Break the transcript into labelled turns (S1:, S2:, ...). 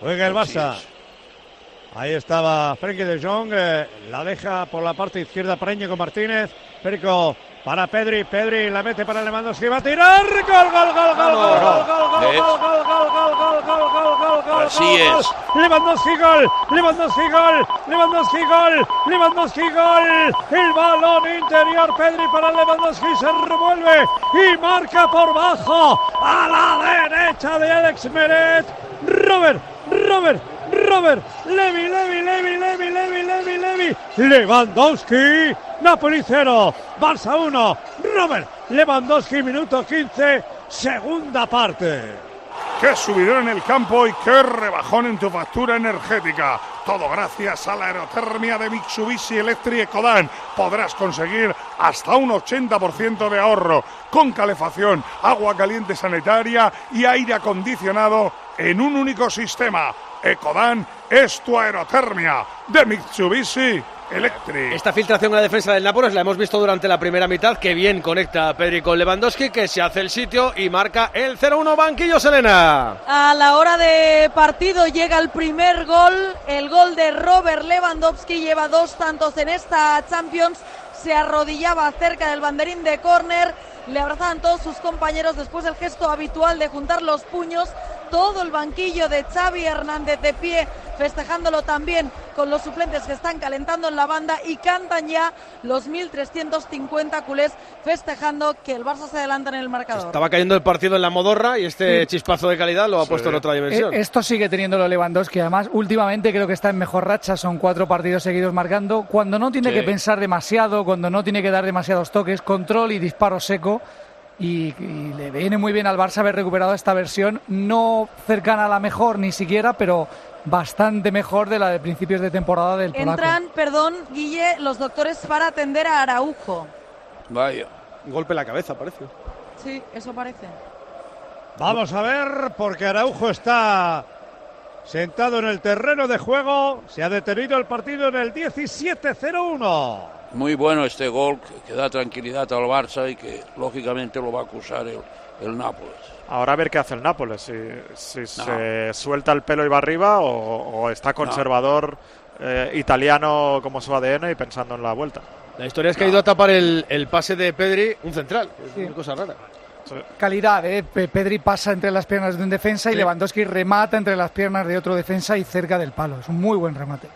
S1: Juega el Barça. Ahí estaba Frenkie de Jong, eh, la deja por la parte izquierda para Íñigo Martínez. Perico para Pedri, Pedri la mete para Lewandowski, va a tirar. Gol, gol, gol, gol, gol, gol, gol, gol,
S2: ¿Ves?
S1: gol, gol, gol, gol, gol, gol, gol, gol, gol,
S2: Así
S1: gol.
S2: es.
S1: Lewandowski gol, Lewandowski gol, Lewandowski gol, Lewandowski gol. El balón interior, Pedri para Lewandowski se revuelve y marca por bajo a la derecha de Alex Meret. Robert, Robert, Robert, Levi, Levi, Levi, Levi, Levi, Levi, Levi, Lewandowski, Napoli 0, Barça 1, Robert, Lewandowski, minuto 15, segunda parte.
S3: Qué subidón en el campo y qué rebajón en tu factura energética. Todo gracias a la aerotermia de Mitsubishi Electric Ecodan. Podrás conseguir hasta un 80% de ahorro con calefacción, agua caliente sanitaria y aire acondicionado en un único sistema. Ecodan es tu aerotermia de Mitsubishi Electric.
S4: Esta filtración en la defensa del Nápoles la hemos visto durante la primera mitad, que bien conecta a Pedri con Lewandowski, que se hace el sitio y marca el 0-1 banquillo Selena.
S5: A la hora de partido llega el primer gol, el gol de Robert Lewandowski, lleva dos tantos en esta Champions, se arrodillaba cerca del banderín de córner, le abrazaban todos sus compañeros después del gesto habitual de juntar los puños, todo el banquillo de Xavi Hernández de pie, festejándolo también con los suplentes que están calentando en la banda y cantan ya los 1.350 culés festejando que el Barça se adelanta en el marcador.
S4: Estaba cayendo el partido en la modorra y este chispazo de calidad lo ha puesto en otra dimensión.
S6: Eh, Esto sigue teniéndolo Lewandowski. Además, últimamente creo que está en mejor racha. Son cuatro partidos seguidos marcando. Cuando no tiene
S4: Sí.
S6: que pensar demasiado, cuando no tiene que dar demasiados toques, control y disparo seco. Y, y le viene muy bien al Barça haber recuperado esta versión, no cercana a la mejor ni siquiera, pero bastante mejor de la de principios de temporada del polaco.
S5: Entran, perdón, Guille, los doctores para atender a Araujo.
S2: Vaya.
S4: Golpe en la cabeza, parece.
S5: Sí, eso parece.
S1: Vamos a ver, porque Araujo está sentado en el terreno de juego. Se ha detenido el partido en el 17-0-1.
S2: Muy bueno este gol que, da tranquilidad al Barça y que lógicamente lo va a acusar el, el Nápoles.
S7: Ahora a ver qué hace el Nápoles, si, si se suelta el pelo y va arriba o, o está conservador eh, italiano como su ADN y pensando en la vuelta.
S4: La historia es que ha ido a tapar el, el pase de Pedri, un central. Es una cosa rara.
S6: Calidad, ¿eh? Pe- Pedri pasa entre las piernas de un defensa y. Lewandowski remata entre las piernas de otro defensa y cerca del palo. Es un muy buen remate.